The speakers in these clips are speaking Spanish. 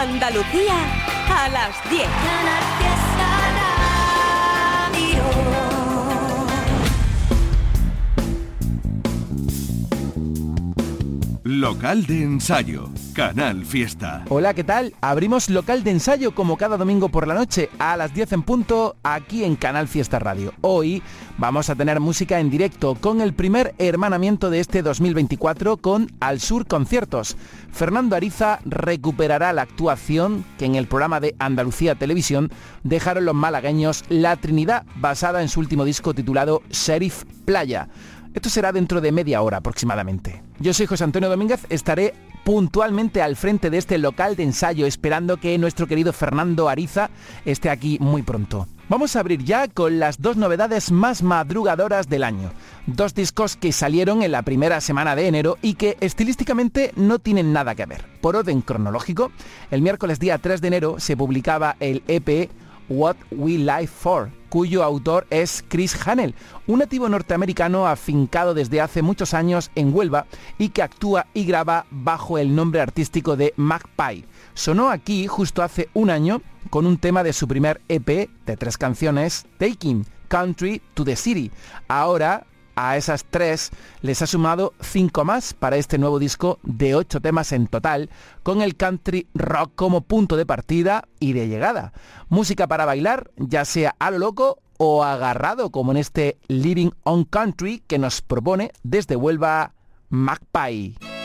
Andalucía a las 10. Local de ensayo, Canal Fiesta. Hola, ¿qué tal? Abrimos local de ensayo como cada domingo por la noche a las 10 en punto aquí en Canal Fiesta Radio. Hoy vamos a tener música en directo con el primer hermanamiento de este 2024 con Al Sur Conciertos. Fernando Ariza recuperará la actuación que en el programa de Andalucía Televisión dejaron los malagueños La Trinidad basada en su último disco titulado Sheriff Playa. Esto será dentro de media hora aproximadamente. Yo soy José Antonio Domínguez, estaré puntualmente al frente de este local de ensayo esperando que nuestro querido Fernando Ariza esté aquí muy pronto. Vamos a abrir ya con las dos novedades más madrugadoras del año. Dos discos que salieron en la primera semana de enero y que estilísticamente no tienen nada que ver. Por orden cronológico, el miércoles día 3 de enero se publicaba el EP What We Live For, cuyo autor es Chris Hanel, un nativo norteamericano afincado desde hace muchos años en Huelva y que actúa y graba bajo el nombre artístico de Magpie. Sonó aquí justo hace un año con un tema de su primer EP de tres canciones, Taking Country to the City. Ahora a esas tres les ha sumado cinco más para este nuevo disco de ocho temas en total, con el country rock como punto de partida y de llegada. Música para bailar, ya sea a lo loco o agarrado, como en este Living on Country que nos propone desde Huelva Magpie.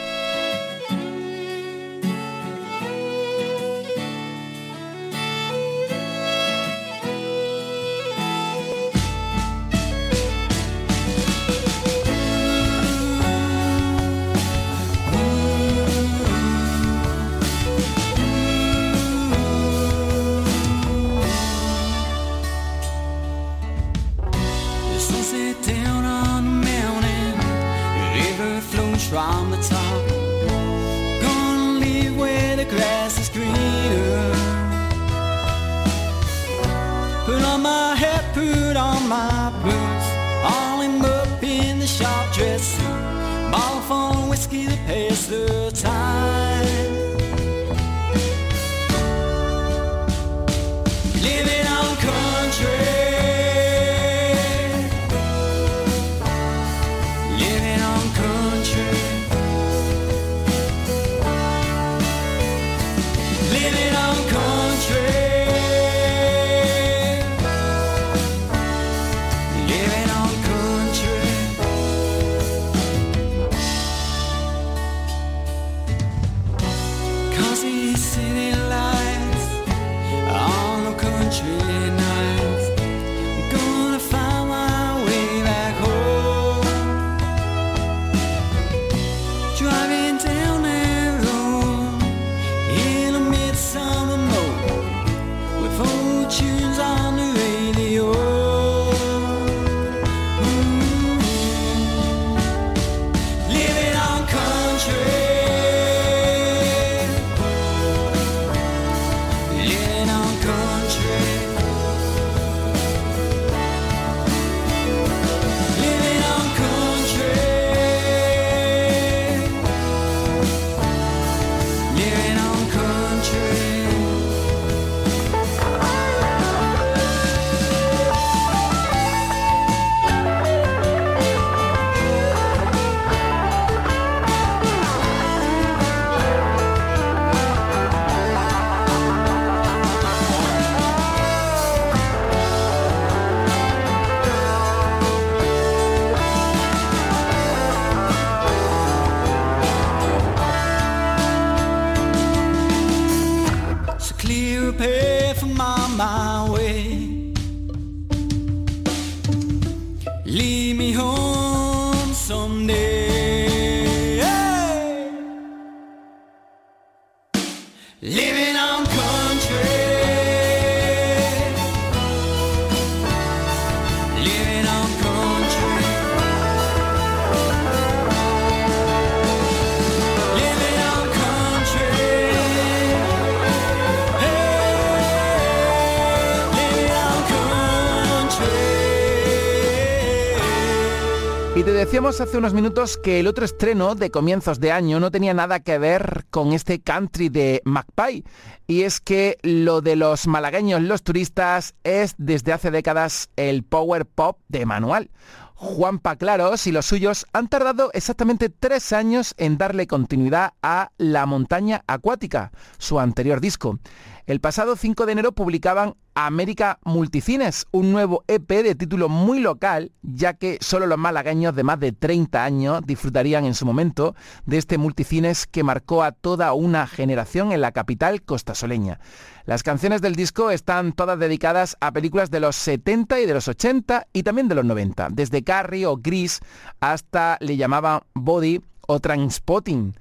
Hace unos minutos que el otro estreno de comienzos de año no tenía nada que ver con este country de Magpie, y es que lo de los malagueños, los turistas, es desde hace décadas el power pop de manual. Juanpa Claros y los suyos han tardado exactamente tres años en darle continuidad a La montaña acuática, su anterior disco. El pasado 5 de enero publicaban América Multicines, un nuevo EP de título muy local, ya que solo los malagueños de más de 30 años disfrutarían en su momento de este multicines que marcó a toda una generación en la capital costasoleña. Las canciones del disco están todas dedicadas a películas de los 70 y de los 80 y también de los 90, desde Carrie o Gris hasta le llamaban Body o Transpotting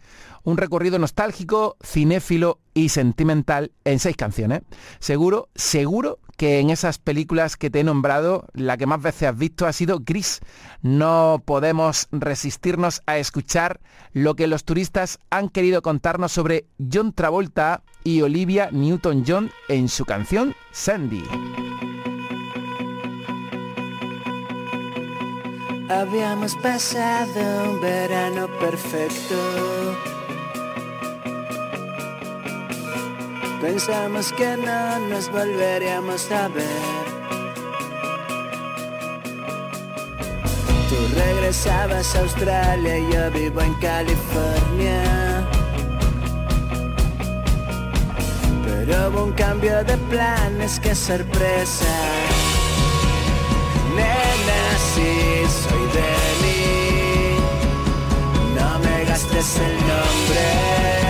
un recorrido nostálgico, cinéfilo y sentimental en seis canciones. Seguro, seguro que en esas películas que te he nombrado, la que más veces has visto ha sido Gris. No podemos resistirnos a escuchar lo que los turistas han querido contarnos sobre John Travolta y Olivia Newton-John en su canción Sandy. Habíamos pasado un verano perfecto Pensamos que no nos volveríamos a ver. Tú regresabas a Australia yo vivo en California. Pero hubo un cambio de planes, qué sorpresa. Nena, sí, soy de mí. No me gastes el nombre.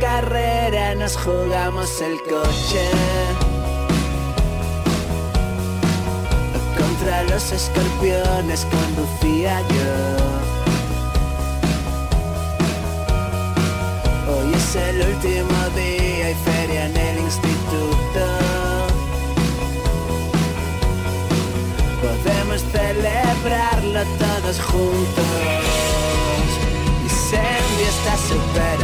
Carrera nos jugamos el coche. Contra los escorpiones conducía yo. Hoy es el último día y feria en el instituto. Podemos celebrarlo todos juntos. Y Sandy está súper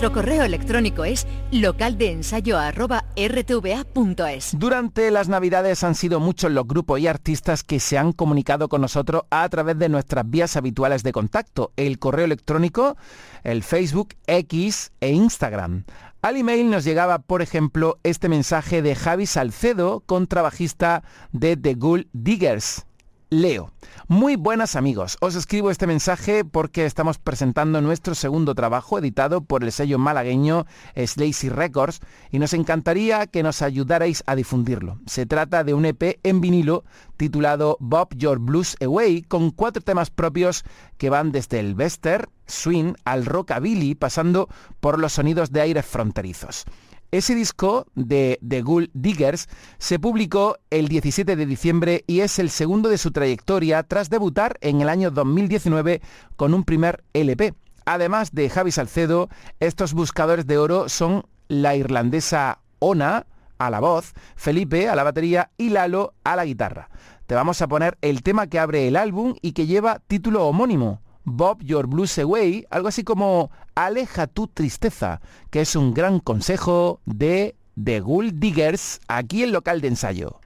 Nuestro correo electrónico es localdeensayo.rtva.es. Durante las navidades han sido muchos los grupos y artistas que se han comunicado con nosotros a través de nuestras vías habituales de contacto, el correo electrónico, el Facebook, X e Instagram. Al email nos llegaba, por ejemplo, este mensaje de Javi Salcedo, contrabajista de The Ghoul Diggers. Leo. Muy buenas amigos, os escribo este mensaje porque estamos presentando nuestro segundo trabajo editado por el sello malagueño Slazy Records y nos encantaría que nos ayudarais a difundirlo. Se trata de un EP en vinilo titulado Bob Your Blues Away con cuatro temas propios que van desde el western, swing al rockabilly pasando por los sonidos de aires fronterizos. Ese disco de The Ghoul Diggers se publicó el 17 de diciembre y es el segundo de su trayectoria tras debutar en el año 2019 con un primer LP. Además de Javi Salcedo, estos buscadores de oro son la irlandesa Ona a la voz, Felipe a la batería y Lalo a la guitarra. Te vamos a poner el tema que abre el álbum y que lleva título homónimo, Bob Your Blues Away, algo así como Aleja tu tristeza, que es un gran consejo de The Ghoul Diggers aquí en local de ensayo.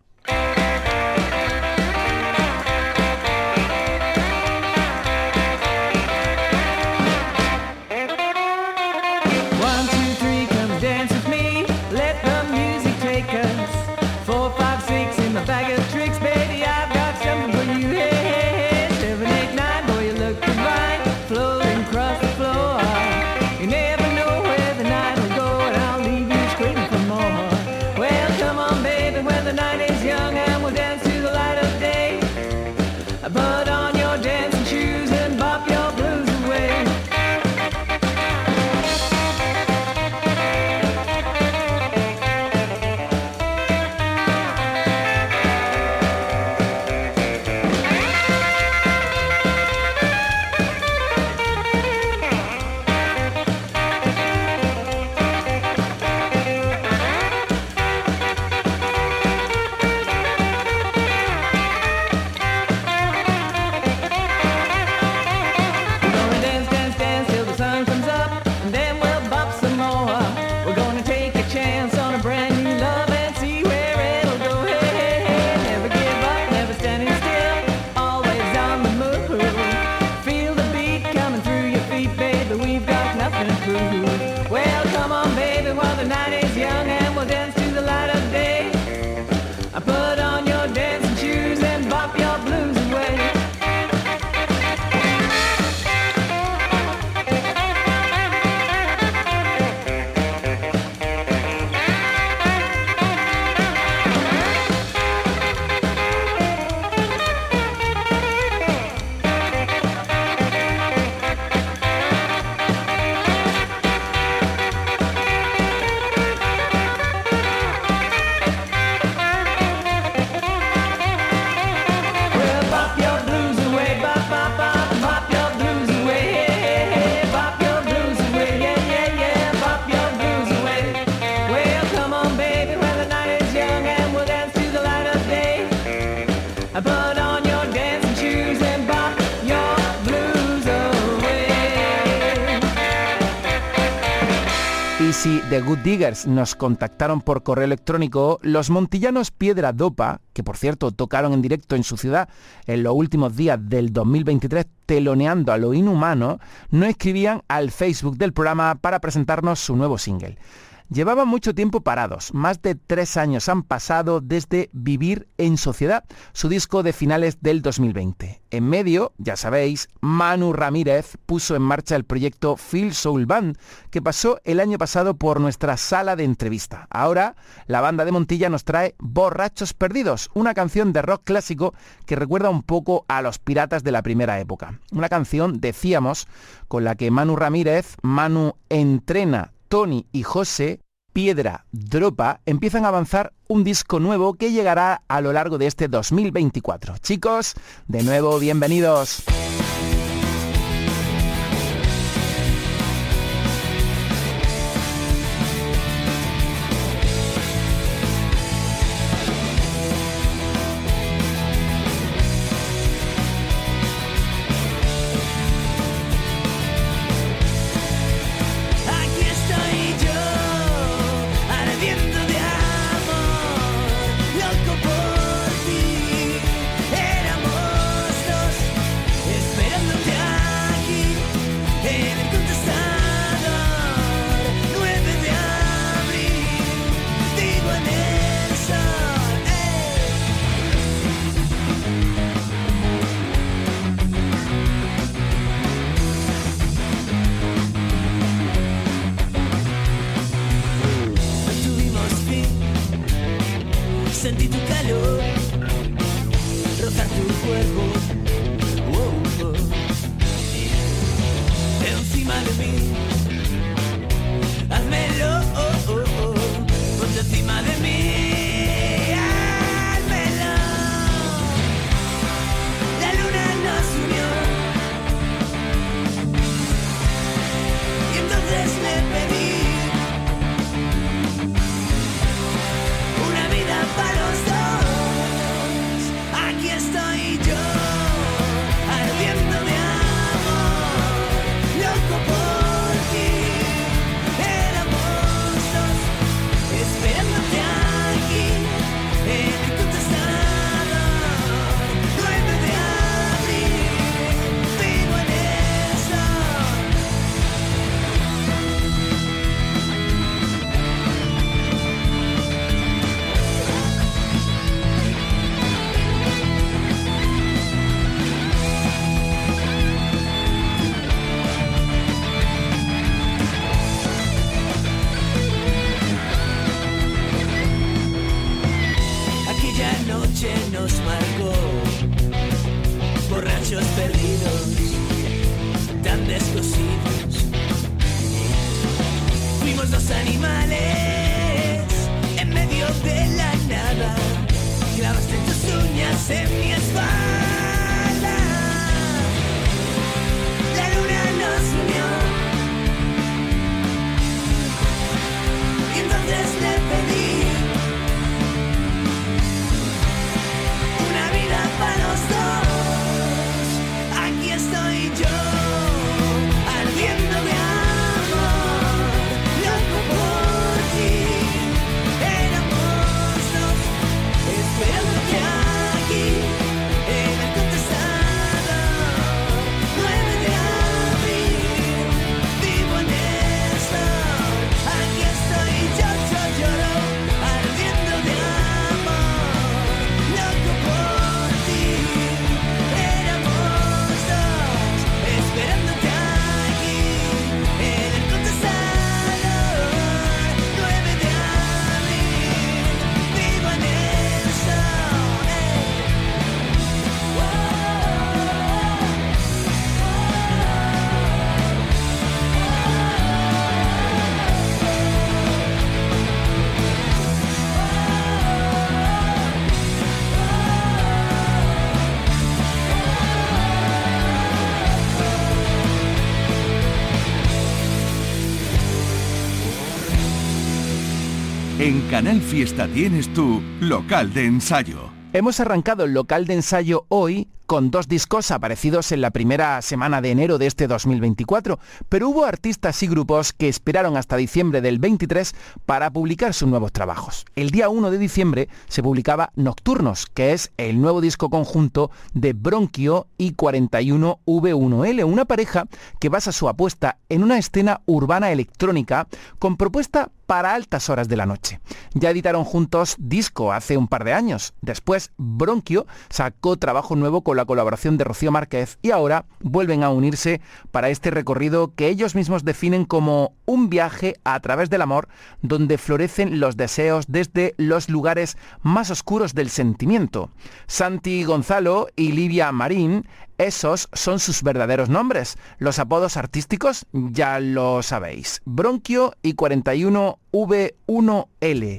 The Good Diggers nos contactaron por correo electrónico, los montillanos Piedra Dopa, que por cierto tocaron en directo en su ciudad en los últimos días del 2023 teloneando a lo inhumano, no escribían al Facebook del programa para presentarnos su nuevo single. Llevaban mucho tiempo parados, más de tres años han pasado desde Vivir en Sociedad, su disco de finales del 2020. En medio, ya sabéis, Manu Ramírez puso en marcha el proyecto Phil Soul Band, que pasó el año pasado por nuestra sala de entrevista. Ahora, la banda de Montilla nos trae Borrachos Perdidos, una canción de rock clásico que recuerda un poco a los piratas de la primera época. Una canción, decíamos, con la que Manu Ramírez, Manu entrena Tony y José, Piedra, Dropa, empiezan a avanzar un disco nuevo que llegará a lo largo de este 2024. Chicos, de nuevo, bienvenidos. Canal Fiesta tienes tu local de ensayo. Hemos arrancado el local de ensayo hoy con dos discos aparecidos en la primera semana de enero de este 2024, pero hubo artistas y grupos que esperaron hasta diciembre del 23 para publicar sus nuevos trabajos. El día 1 de diciembre se publicaba Nocturnos, que es el nuevo disco conjunto de Bronquio y 41V1L, una pareja que basa su apuesta en una escena urbana electrónica con propuesta para altas horas de la noche. Ya editaron juntos disco hace un par de años. Después, Bronquio sacó trabajo nuevo con la colaboración de Rocío Márquez y ahora vuelven a unirse para este recorrido que ellos mismos definen como un viaje a través del amor donde florecen los deseos desde los lugares más oscuros del sentimiento. Santi Gonzalo y Livia Marín esos son sus verdaderos nombres. Los apodos artísticos ya lo sabéis. Bronquio y 41V1L.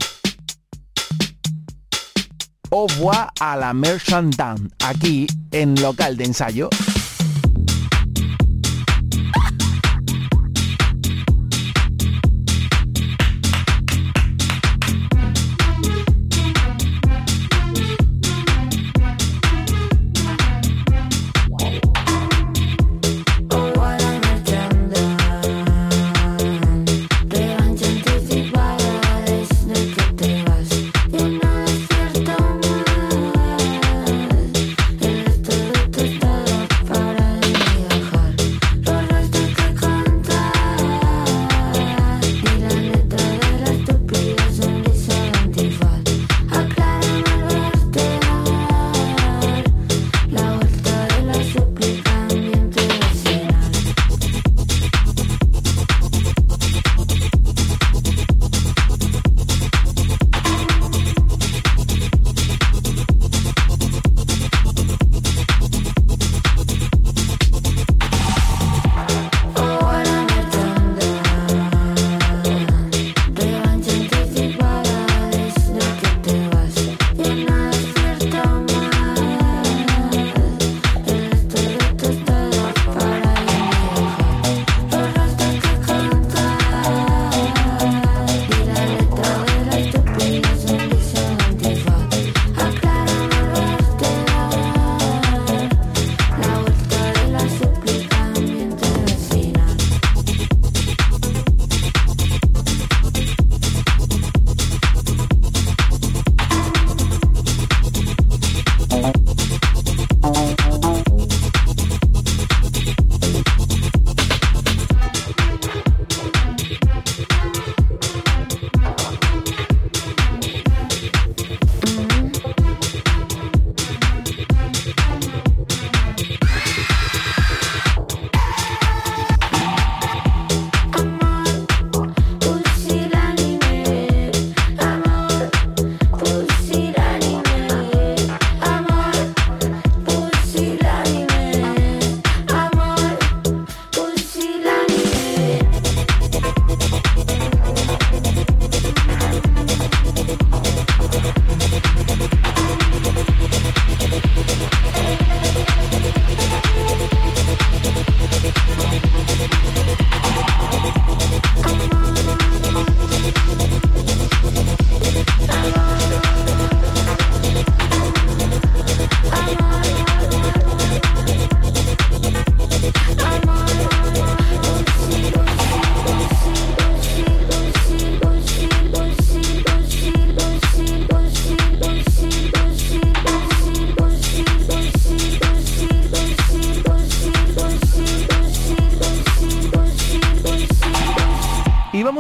Au revoir a la Merchant Down, aquí en local de ensayo.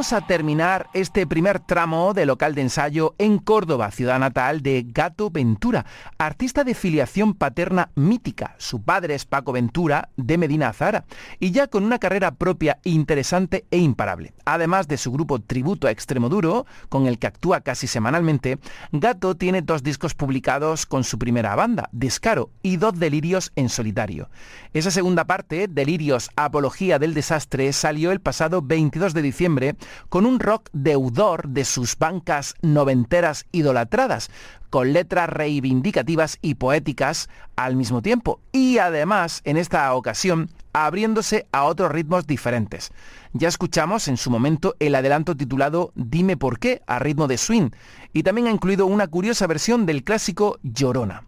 Vamos a terminar este primer tramo de local de ensayo en Córdoba, ciudad natal de Gato Ventura, artista de filiación paterna mítica. Su padre es Paco Ventura de Medina Azara y ya con una carrera propia interesante e imparable. Además de su grupo Tributo a Extremoduro, con el que actúa casi semanalmente, Gato tiene dos discos publicados con su primera banda, Descaro, y dos delirios en solitario. Esa segunda parte, Delirios Apología del Desastre, salió el pasado 22 de diciembre con un rock deudor de sus bancas noventeras idolatradas, con letras reivindicativas y poéticas al mismo tiempo. Y además, en esta ocasión, abriéndose a otros ritmos diferentes. Ya escuchamos en su momento el adelanto titulado Dime por qué, a ritmo de swing, y también ha incluido una curiosa versión del clásico Llorona.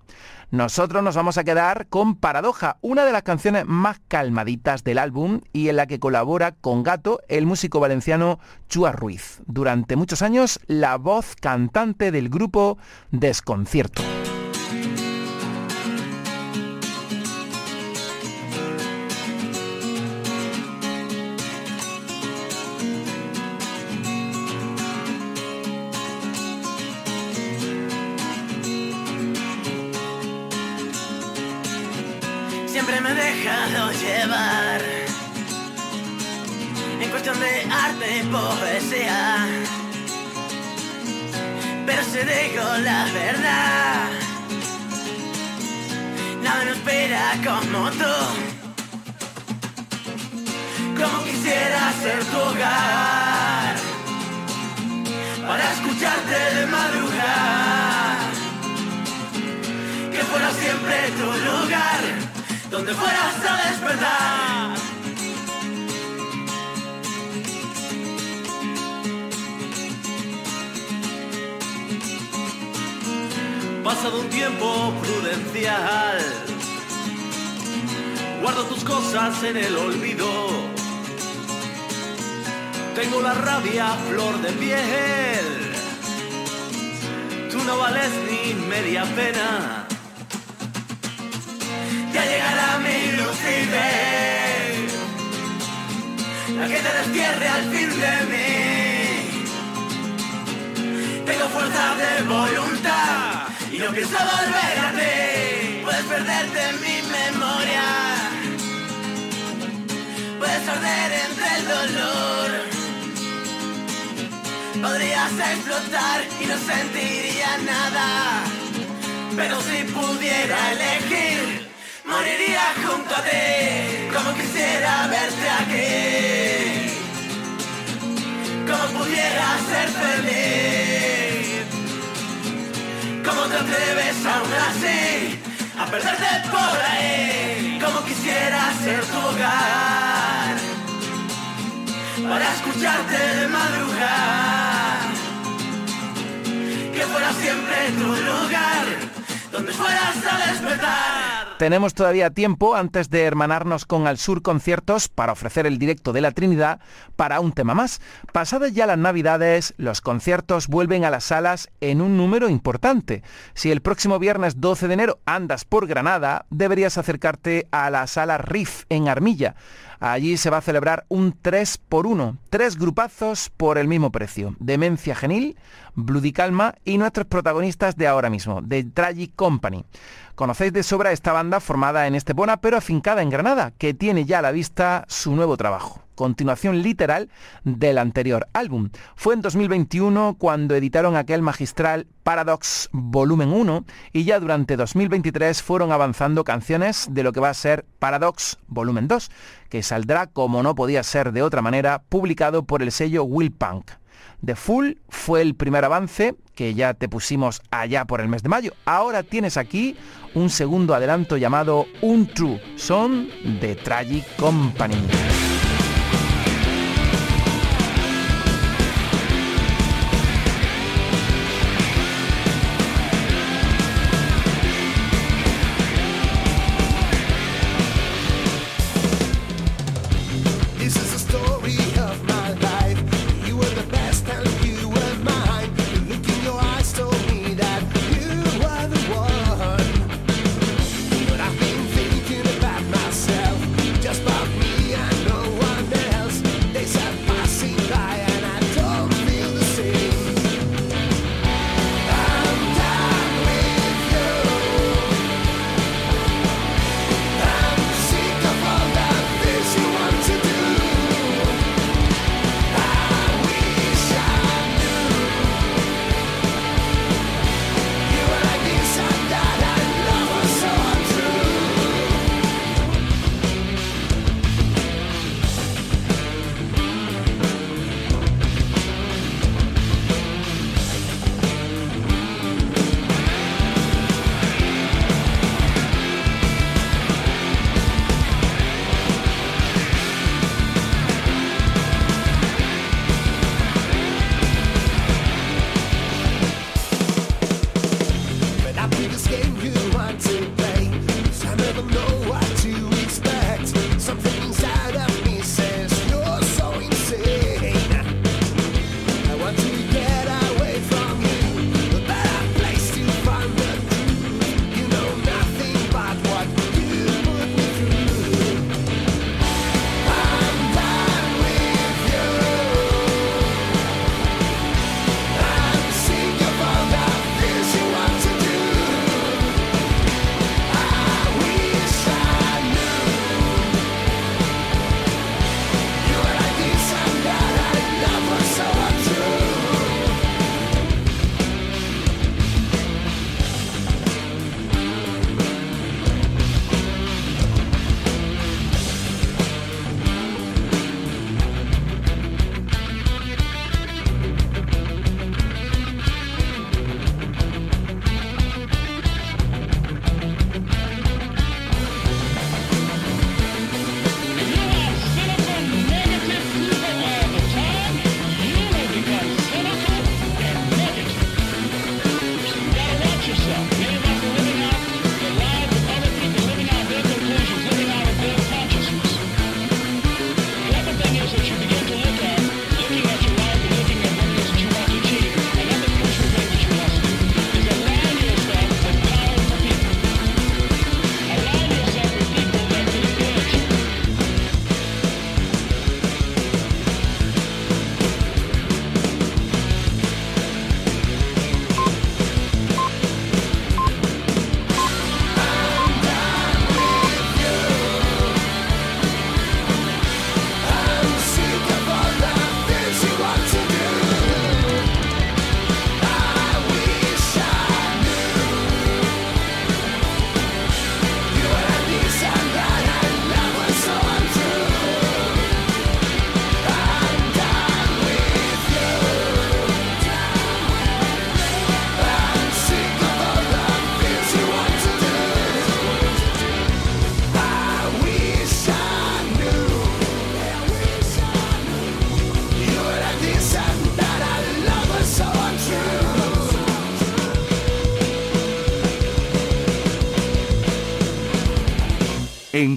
Nosotros nos vamos a quedar con Paradoja, una de las canciones más calmaditas del álbum y en la que colabora con Gato el músico valenciano Chua Ruiz. Durante muchos años, la voz cantante del grupo Desconcierto. Pasado un tiempo prudencial, guardo tus cosas en el olvido. Tengo la rabia flor de piel. Tú no vales ni media pena. Ya llegará mi lucidez, la que te despierre al fin de mí. Tengo fuerza de voluntad y no pienso volver a ti. Puedes perderte mi memoria, puedes arder entre el dolor. Podrías explotar y no sentiría nada, pero si pudiera elegir moriría junto a ti, como quisiera verte aquí, como pudiera ser feliz, te así a perderte por ahí, como quisiera ser tu hogar, para escucharte de madrugada, que fuera siempre tu lugar, donde fueras a despertar. Tenemos todavía tiempo antes de hermanarnos con Al Sur Conciertos para ofrecer el directo de la Trinidad para un tema más. Pasadas ya las Navidades, los conciertos vuelven a las salas en un número importante. Si el próximo viernes 12 de enero andas por Granada, deberías acercarte a la sala Riff en Armilla. Allí se va a celebrar un 3 por 1, tres grupazos por el mismo precio. Demencia Genil, Bloody Calma y nuestros protagonistas de ahora mismo, The Tragic Company. Conocéis de sobra esta banda formada en Estepona pero afincada en Granada, que tiene ya a la vista su nuevo trabajo. Continuación literal del anterior álbum. Fue en 2021 cuando editaron aquel magistral Paradox Volumen 1 y ya durante 2023 fueron avanzando canciones de lo que va a ser Paradox Volumen 2, que saldrá como no podía ser de otra manera, publicado por el sello Will Punk. The Full fue el primer avance que ya te pusimos allá por el mes de mayo. Ahora tienes aquí un segundo adelanto llamado Untrue. Son de Tragic Company.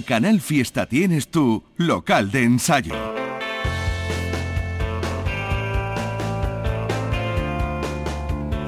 Canal Fiesta tienes tu local de ensayo.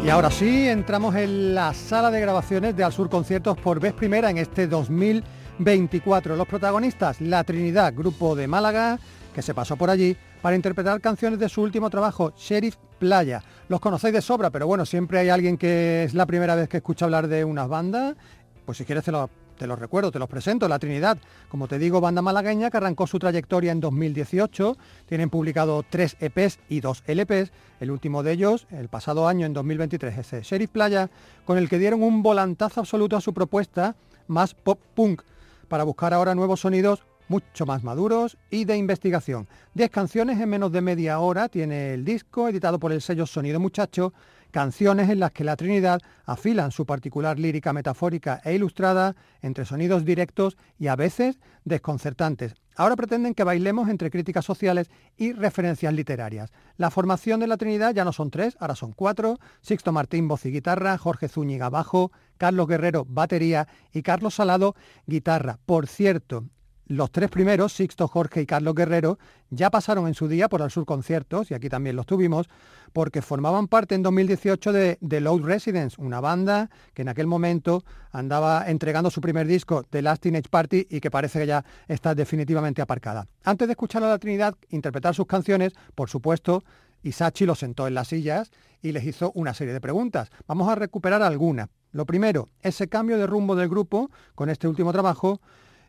Y ahora sí, entramos en la sala de grabaciones de Al Sur Conciertos por vez primera en este 2024. Los protagonistas, La Trinidad, grupo de Málaga, que se pasó por allí para interpretar canciones de su último trabajo, Sheriff Playa. Los conocéis de sobra, pero bueno, siempre hay alguien que es la primera vez que escucha hablar de unas bandas. Pues si quieres te lo, te los recuerdo, te los presento, La Trinidad. Como te digo, banda malagueña que arrancó su trayectoria en 2018. Tienen publicado tres EPs y dos LPs. El último de ellos, el pasado año, en 2023, ese Sheriff Playa, con el que dieron un volantazo absoluto a su propuesta, más pop punk, para buscar ahora nuevos sonidos mucho más maduros y de investigación. Diez canciones en menos de media hora tiene el disco, editado por el sello Sonido Muchacho, canciones en las que la Trinidad afilan su particular lírica metafórica e ilustrada entre sonidos directos y a veces desconcertantes. Ahora pretenden que bailemos entre críticas sociales y referencias literarias. La formación de la Trinidad ya no son tres, ahora son cuatro. Sixto Martín, voz y guitarra, Jorge Zúñiga, bajo, Carlos Guerrero, batería y Carlos Salado, guitarra. Por cierto, los tres primeros, Sixto, Jorge y Carlos Guerrero, ya pasaron en su día por Al Sur Conciertos, y aquí también los tuvimos, porque formaban parte en 2018 de The Load Residence, una banda que en aquel momento andaba entregando su primer disco, The Last Teenage Party, y que parece que ya está definitivamente aparcada. Antes de escuchar a la Trinidad interpretar sus canciones, por supuesto, Isachi los sentó en las sillas y les hizo una serie de preguntas. Vamos a recuperar algunas. Lo primero, ese cambio de rumbo del grupo con este último trabajo,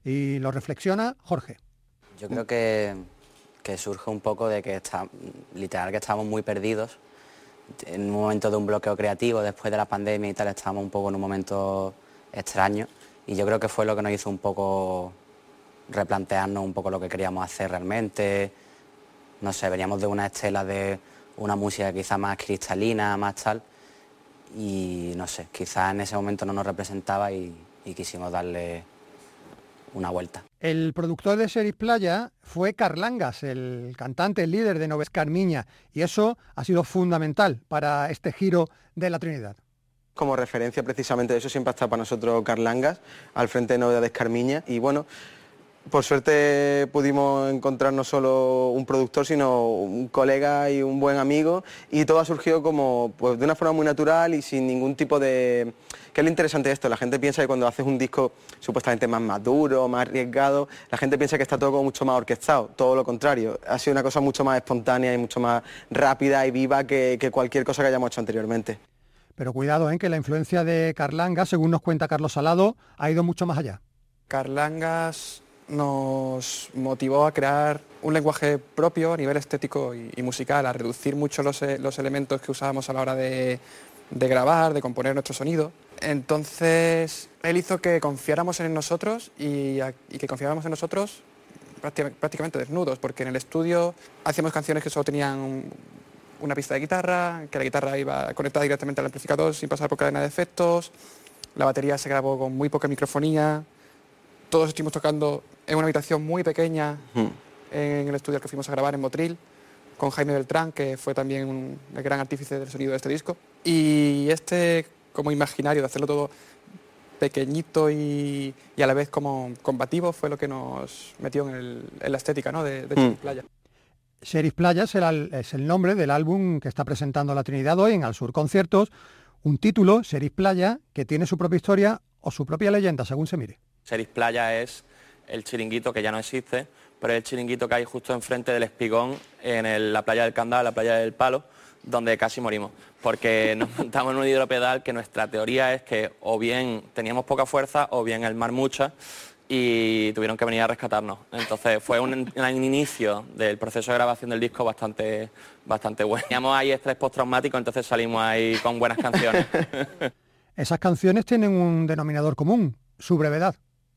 y lo reflexiona Jorge. Yo creo que, surge un poco de que está, literal que estamos muy perdidos. En un momento de un bloqueo creativo, después de la pandemia y tal, estábamos un poco en un momento extraño. Y yo creo que fue lo que nos hizo un poco replantearnos un poco lo que queríamos hacer realmente. No sé, veníamos de una estela de una música quizá más cristalina, más tal. Y no sé, quizás en ese momento no nos representaba y quisimos darle una vuelta. El productor de Sheriff Playa fue Carlangas, el cantante, el líder de Noves Carmiña, y eso ha sido fundamental para este giro de la Trinidad. Como referencia precisamente de eso siempre ha estado para nosotros Carlangas, al frente de Novedades Carmiña, y bueno, por suerte pudimos encontrar no solo un productor, sino un colega y un buen amigo, y todo ha surgido como pues, de una forma muy natural y sin ningún tipo de... ¿Qué es lo interesante de esto? La gente piensa que cuando haces un disco supuestamente más maduro, más arriesgado, la gente piensa que está todo como mucho más orquestado, todo lo contrario. Ha sido una cosa mucho más espontánea y mucho más rápida y viva que, que cualquier cosa que hayamos hecho anteriormente. Pero cuidado, ¿eh? que la influencia de Carlangas, según nos cuenta Carlos Salado, ha ido mucho más allá. Carlangas nos motivó a crear un lenguaje propio a nivel estético y, y musical, a reducir mucho los, los, elementos que usábamos a la hora de, de, grabar, de componer nuestro sonido. Entonces, él hizo que confiáramos en nosotros y, a, y que confiáramos en nosotros prácticamente, prácticamente desnudos, porque en el estudio hacíamos canciones que solo tenían un, una pista de guitarra, que la guitarra iba conectada directamente al amplificador sin pasar por cadena de efectos, la batería se grabó con muy poca microfonía, todos estuvimos tocando en una habitación muy pequeña en el estudio al que fuimos a grabar en Motril, con Jaime Beltrán, que fue también un, el gran artífice del sonido de este disco. Y este como imaginario de hacerlo todo pequeñito y, y a la vez como combativo fue lo que nos metió en, el- en la estética ¿no? de, de Hmm. Playa. Sheriff Playa es el, es el nombre del álbum que está presentando la Trinidad hoy en Al Sur Conciertos, un título, Sheriff Playa, que tiene su propia historia o su propia leyenda, según se mire. Sheriff Playa es el chiringuito que ya no existe, pero es el chiringuito que hay justo enfrente del Espigón, en el- la playa del Candal, la playa del Palo, donde casi morimos. Porque nos montamos en un hidropedal que nuestra teoría es que o bien teníamos poca fuerza o bien el mar mucha y tuvieron que venir a rescatarnos. Entonces fue un, inicio del proceso de grabación del disco bastante, bastante bueno. Teníamos ahí estrés postraumático, entonces salimos ahí con buenas canciones. Esas canciones tienen un denominador común, su brevedad.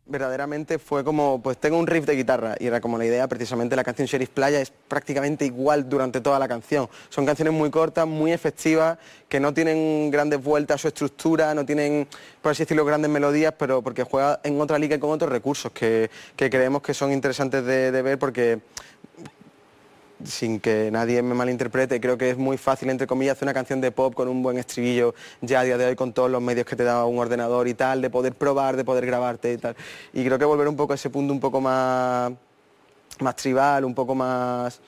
Verdaderamente fue como, pues tengo un riff de guitarra y era como la idea, precisamente la canción Sheriff Playa es prácticamente igual durante toda la canción. Son canciones muy cortas, muy efectivas, que no tienen grandes vueltas a su estructura, no tienen, por así decirlo, grandes melodías, pero porque juega en otra liga y con otros recursos que, creemos que son interesantes de ver porque sin que nadie me malinterprete, creo que es muy fácil, entre comillas, hacer una canción de pop con un buen estribillo ya a día de hoy con todos los medios que te da un ordenador y tal, de poder probar, de poder grabarte y tal. Y creo que volver un poco a ese punto un poco más, más tribal, un poco más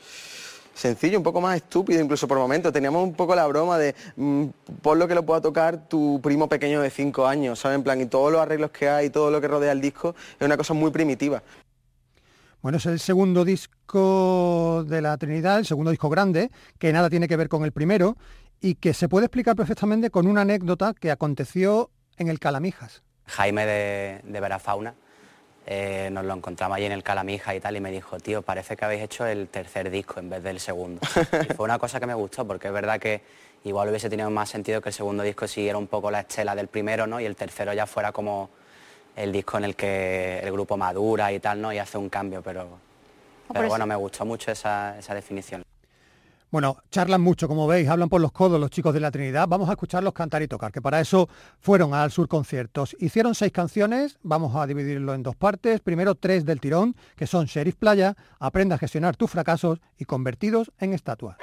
sencillo, un poco más estúpido incluso por momentos. Teníamos un poco la broma de mm, por lo que lo pueda tocar tu primo pequeño de 5 años, ¿sabes? En plan, y todos los arreglos que hay, todo lo que rodea el disco, es una cosa muy primitiva. Bueno, es el segundo disco de la Trinidad, el segundo disco grande, que nada tiene que ver con el primero y que se puede explicar perfectamente con una anécdota que aconteció en el Calamijas. Jaime de, de Verafauna, eh, nos lo encontramos allí en el Calamija y tal, y me dijo, tío, parece que habéis hecho el tercer disco en vez del segundo. y fue una cosa que me gustó, porque es verdad que igual hubiese tenido más sentido que el segundo disco siguiera un poco la estela del primero, ¿no? Y el tercero ya fuera como el disco en el que el grupo madura y tal, ¿no? Y hace un cambio, pero, pero eso- bueno, me gustó mucho esa, esa definición. Bueno, charlan mucho, como veis, hablan por los codos los chicos de la Trinidad. Vamos a escucharlos cantar y tocar, que para eso fueron al Sur Conciertos. Hicieron seis canciones, vamos a dividirlo en dos partes. Primero tres del tirón, que son Sheriff Playa, Aprenda a gestionar tus fracasos y Convertidos en estatuas.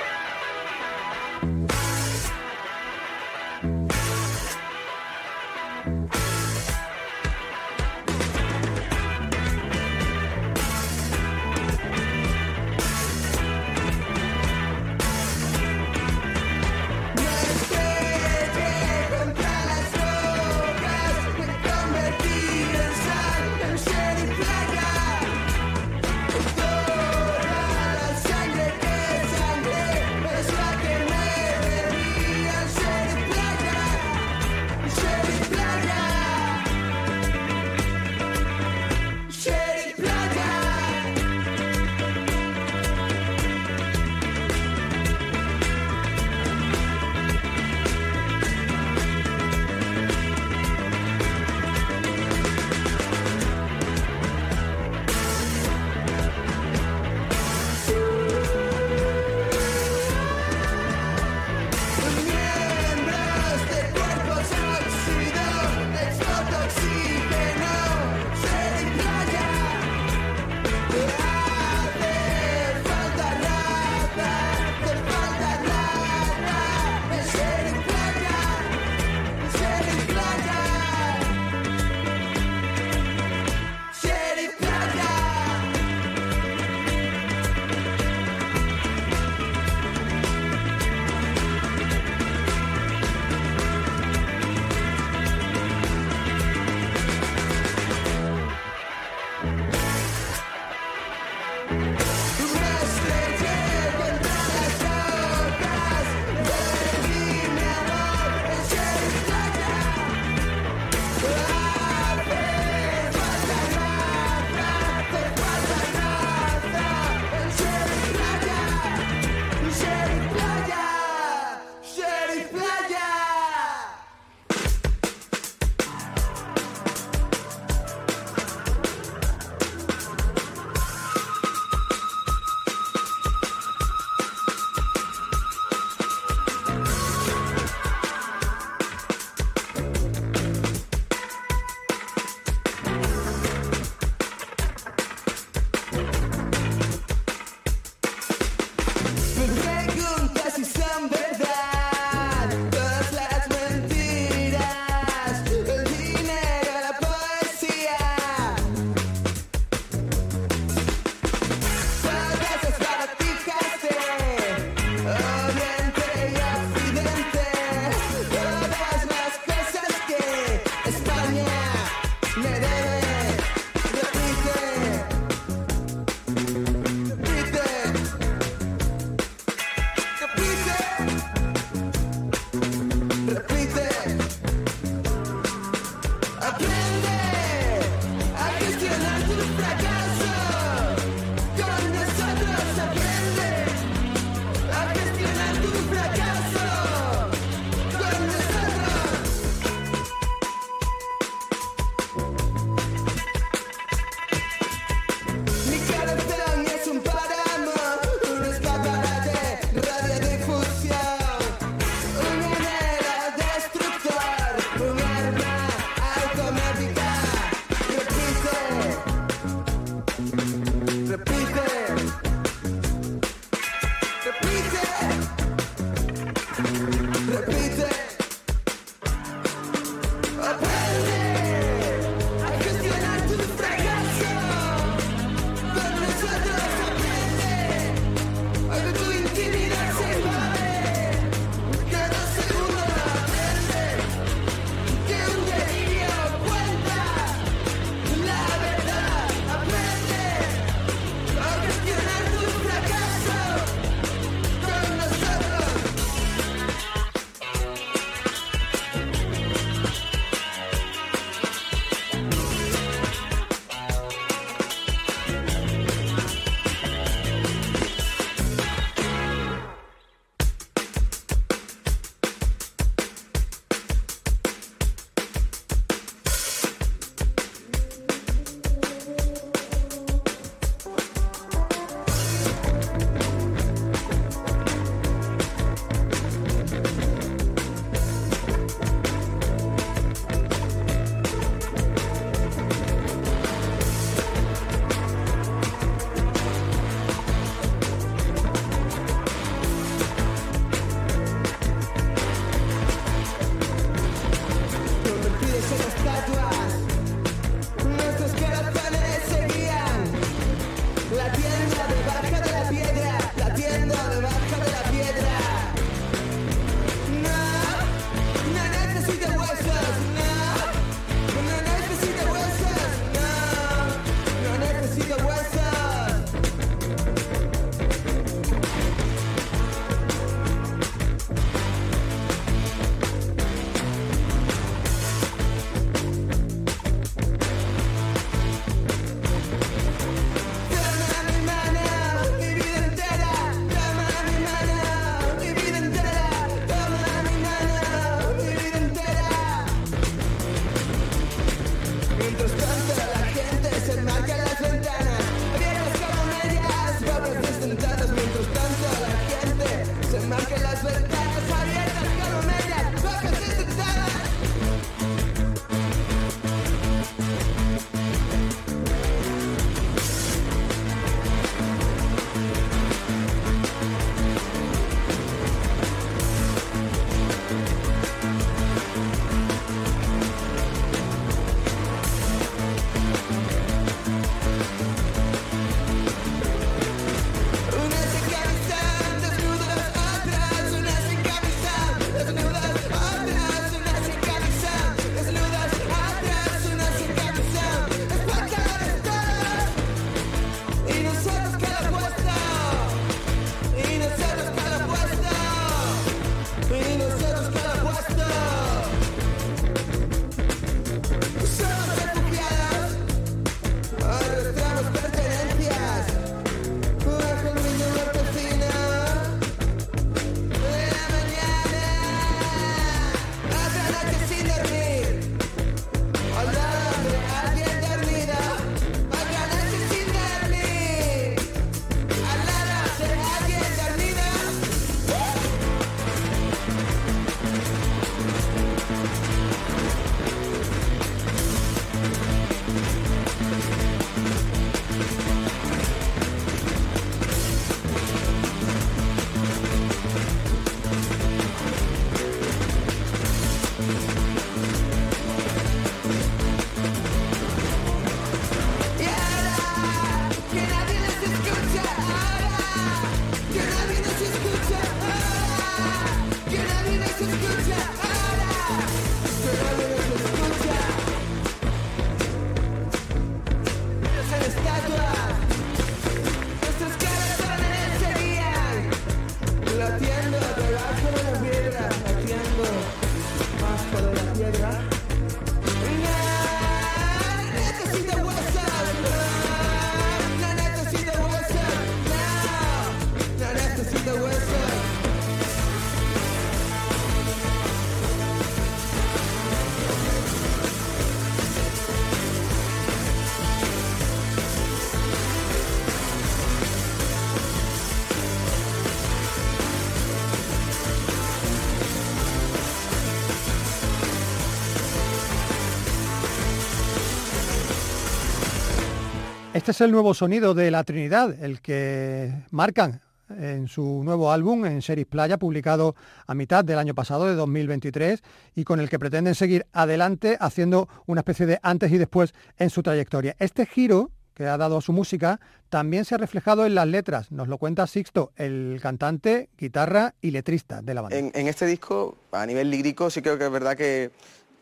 Este es el nuevo sonido de La Trinidad, el que marcan en su nuevo álbum, en Series Playa, publicado a mitad del año pasado, de 2023, y con el que pretenden seguir adelante haciendo una especie de antes y después en su trayectoria. Este giro que ha dado a su música también se ha reflejado en las letras. Nos lo cuenta Sixto, el cantante, guitarra y letrista de la banda. En, en este disco, a nivel lírico, sí creo que es verdad que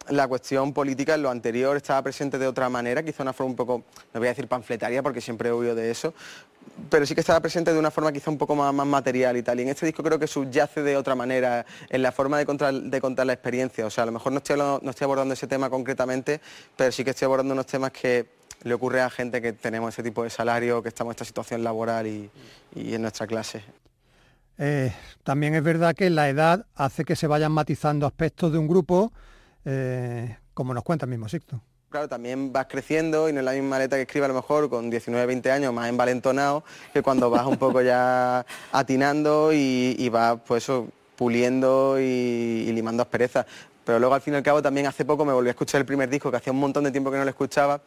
la cuestión política en lo anterior estaba presente de otra manera, quizá una forma un poco, no voy a decir panfletaria porque siempre oído de eso, pero sí que estaba presente de una forma quizá un poco más, material y tal. Y en este disco creo que subyace de otra manera en la forma de contar, de contar la experiencia. O sea, a lo mejor no estoy, no estoy abordando ese tema concretamente, pero sí que estoy abordando unos temas que le ocurre a gente que tenemos ese tipo de salario, que estamos en esta situación laboral y, y en nuestra clase. Eh, también es verdad que la edad hace que se vayan matizando aspectos de un grupo, eh, como nos cuenta el mismo Sixto. Claro, también vas creciendo y no es la misma letra que escribe a lo mejor con 19, 20 años más envalentonado que cuando vas un poco ya atinando y, y vas pues eso, puliendo y, y limando asperezas. Pero luego al fin y al cabo también hace poco me volví a escuchar el primer disco que hacía un montón de tiempo que no lo escuchaba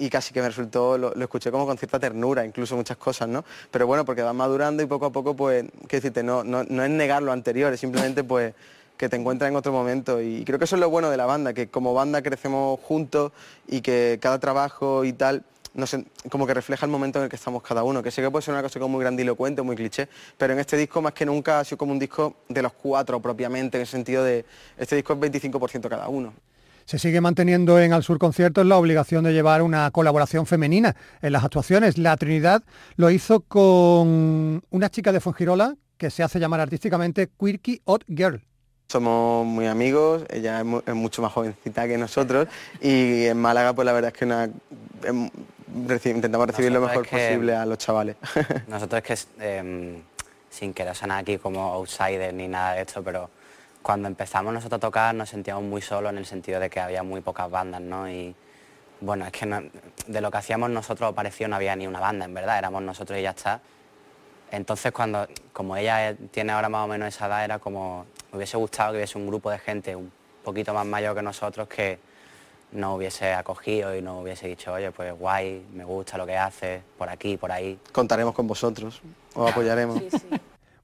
y casi que me resultó, lo, lo escuché como con cierta ternura, incluso muchas cosas, ¿no? Pero bueno, porque vas madurando y poco a poco, pues, qué decirte, no, no, no es negar lo anterior, es simplemente pues que te encuentras en otro momento y creo que eso es lo bueno de la banda, que como banda crecemos juntos y que cada trabajo y tal no sé, como que refleja el momento en el que estamos cada uno, que sé que puede ser una cosa como muy grandilocuente, muy cliché, pero en este disco más que nunca ha sido como un disco de los cuatro propiamente, en el sentido de, este disco es 25% cada uno. Se sigue manteniendo en Al Sur Conciertos la obligación de llevar una colaboración femenina en las actuaciones. La Trinidad lo hizo con una chica de Fongirola que se hace llamar artísticamente Quirky Odd Girl. Somos muy amigos, ella es, mu- es mucho más jovencita que nosotros y en Málaga pues la verdad es que una, em, reci- intentamos recibir lo mejor es que- posible a los chavales. Nosotros es que, em, sin querer sonar aquí como outsider ni nada de esto, pero cuando empezamos nosotros a tocar nos sentíamos muy solos en el sentido de que había muy pocas bandas, ¿no? Y bueno, es que no- de lo que hacíamos nosotros parecía no había ni una banda, en verdad, éramos nosotros y ya está. Entonces cuando, como ella tiene ahora más o menos esa edad, era como, me hubiese gustado que hubiese un grupo de gente un poquito más mayor que nosotros que nos hubiese acogido y nos hubiese dicho, oye, pues guay, me gusta lo que haces, por aquí, por ahí. Contaremos con vosotros, os apoyaremos.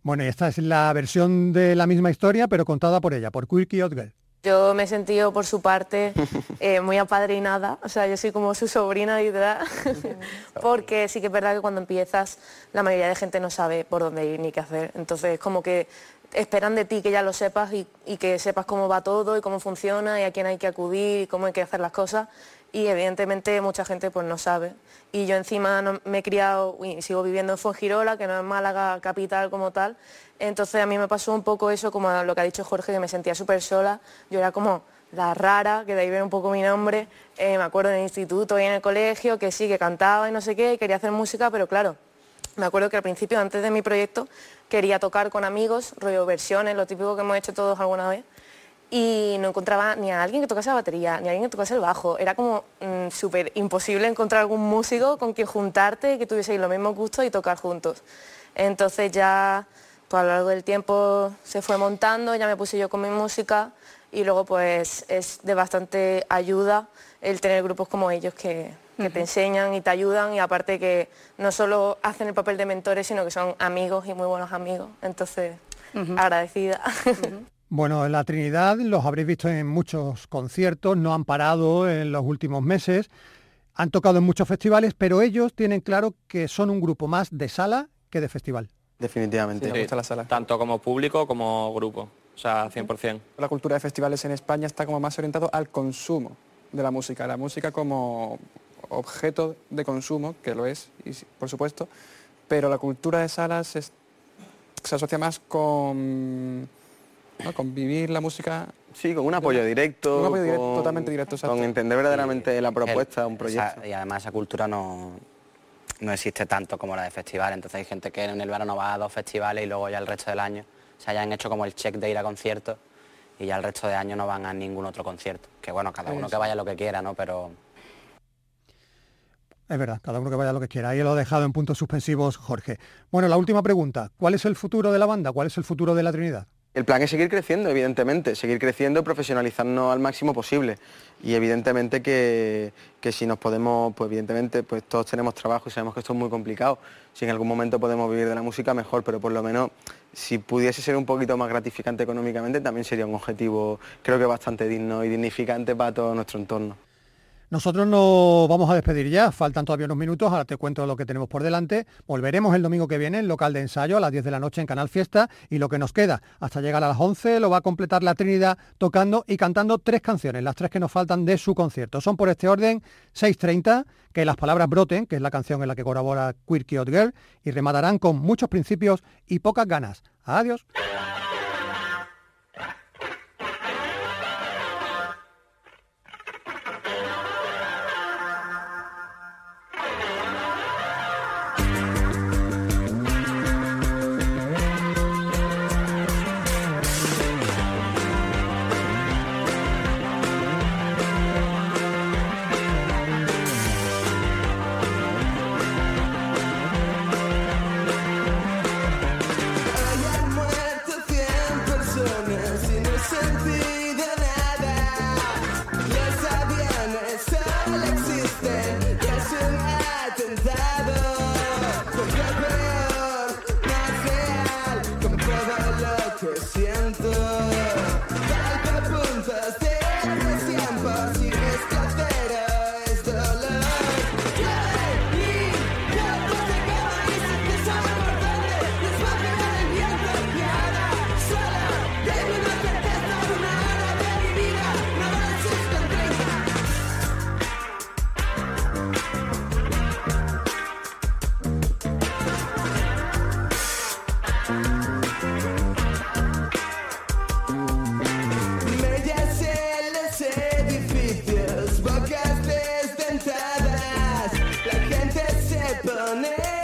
Bueno, y esta es la versión de la misma historia, pero contada por ella, por Quirky Girl. Yo me he sentido por su parte eh, muy apadrinada, o sea, yo soy como su sobrina literal, porque sí que es verdad que cuando empiezas la mayoría de gente no sabe por dónde ir ni qué hacer, entonces es como que esperan de ti que ya lo sepas y, y que sepas cómo va todo y cómo funciona y a quién hay que acudir y cómo hay que hacer las cosas y evidentemente mucha gente pues no sabe. Y yo encima no- me he criado y sigo viviendo en Fongirola, que no es Málaga capital como tal, entonces a mí me pasó un poco eso, como lo que ha dicho Jorge, que me sentía súper sola, yo era como la rara, que de ahí viene un poco mi nombre, Eh, me acuerdo en el instituto y en el colegio, que sí, que cantaba y no sé qué, y quería hacer música, pero claro, me acuerdo que al principio, antes de mi proyecto, quería tocar con amigos, rollo versiones, lo típico que hemos hecho todos alguna vez, y no encontraba ni a alguien que tocase la batería, ni a alguien que tocase el bajo. Era como mm, súper imposible encontrar algún músico con quien juntarte, que tuvieseis los mismos gustos y tocar juntos. Entonces ya pues, a lo largo del tiempo se fue montando, ya me puse yo con mi música y luego pues es de bastante ayuda el tener grupos como ellos que, que te enseñan y te ayudan y aparte que no solo hacen el papel de mentores, sino que son amigos y muy buenos amigos. Entonces, agradecida. Bueno, la Trinidad los habréis visto en muchos conciertos, no han parado en los últimos meses, han tocado en muchos festivales, pero ellos tienen claro que son un grupo más de sala que de festival. Definitivamente. Sí, Tanto como público como grupo. O sea, 100%. La cultura de festivales en España está como más orientado al consumo de la música, la música como objeto de consumo, que lo es, y por supuesto, pero la cultura de salas es- se asocia más con, ¿no? con vivir la música. Sí, con un apoyo directo. Un apoyo directo, con- totalmente directo, exacto. Con entender verdaderamente la propuesta, un Esa- proyecto. y además esa cultura no, no existe tanto como la de festival. Entonces hay gente que en el verano va a dos festivales y luego ya el resto del año se hayan hecho como el check de ir a conciertos y ya el resto de año no van a ningún otro concierto. Que bueno, cada uno que vaya lo que quiera, ¿no? Pero Es verdad, cada uno que vaya a lo que quiera. Ahí lo ha dejado en puntos suspensivos Jorge. Bueno, la última pregunta. ¿Cuál es el futuro de la banda? ¿Cuál es el futuro de la Trinidad? El plan es seguir creciendo, evidentemente, seguir creciendo y profesionalizarnos al máximo posible. Y evidentemente que, que si nos podemos, pues evidentemente, pues todos tenemos trabajo y sabemos que esto es muy complicado. Si en algún momento podemos vivir de la música, mejor, pero por lo menos si pudiese ser un poquito más gratificante económicamente, también sería un objetivo, creo que bastante digno y dignificante para todo nuestro entorno. Nosotros nos vamos a despedir ya, faltan todavía unos minutos, ahora te cuento lo que tenemos por delante. Volveremos el domingo que viene en local de ensayo a las 10 de la noche en Canal Fiesta y lo que nos queda hasta llegar a las 11 lo va a completar la Trinidad tocando y cantando tres canciones, las tres que nos faltan de su concierto. Son por este orden 6.30, que las palabras broten, que es la canción en la que colabora Queer Kid Girl, y rematarán con muchos principios y pocas ganas. Adiós. Se pone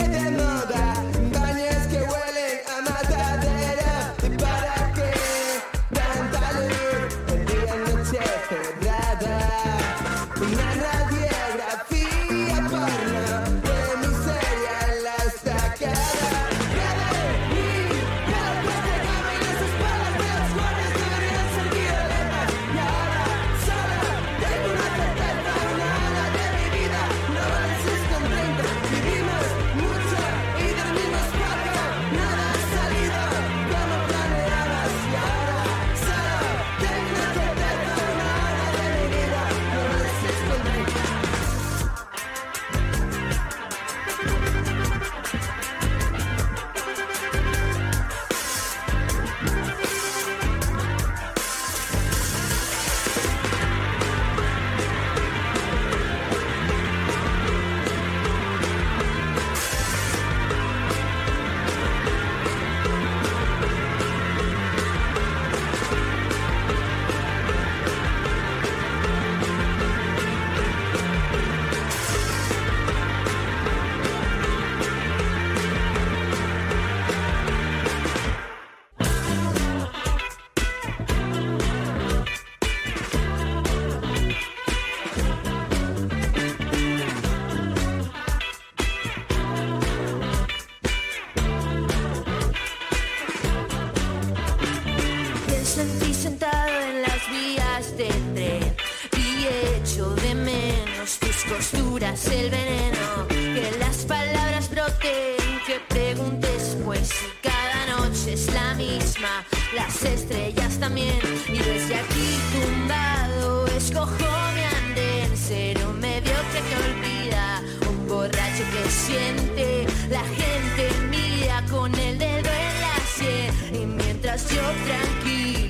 desde aquí tumbado escojo mi andén, ser un mediocre que olvida, un borracho que siente, la gente mira con el dedo en la sien. Y mientras yo tranquilo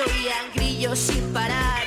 oían grillos sin parar,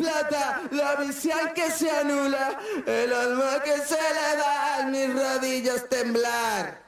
la visión que se anula, el alma que se le da, mis rodillas temblar.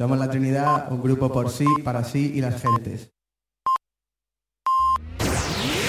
Somos la Trinidad, un grupo por sí, para sí y las gentes.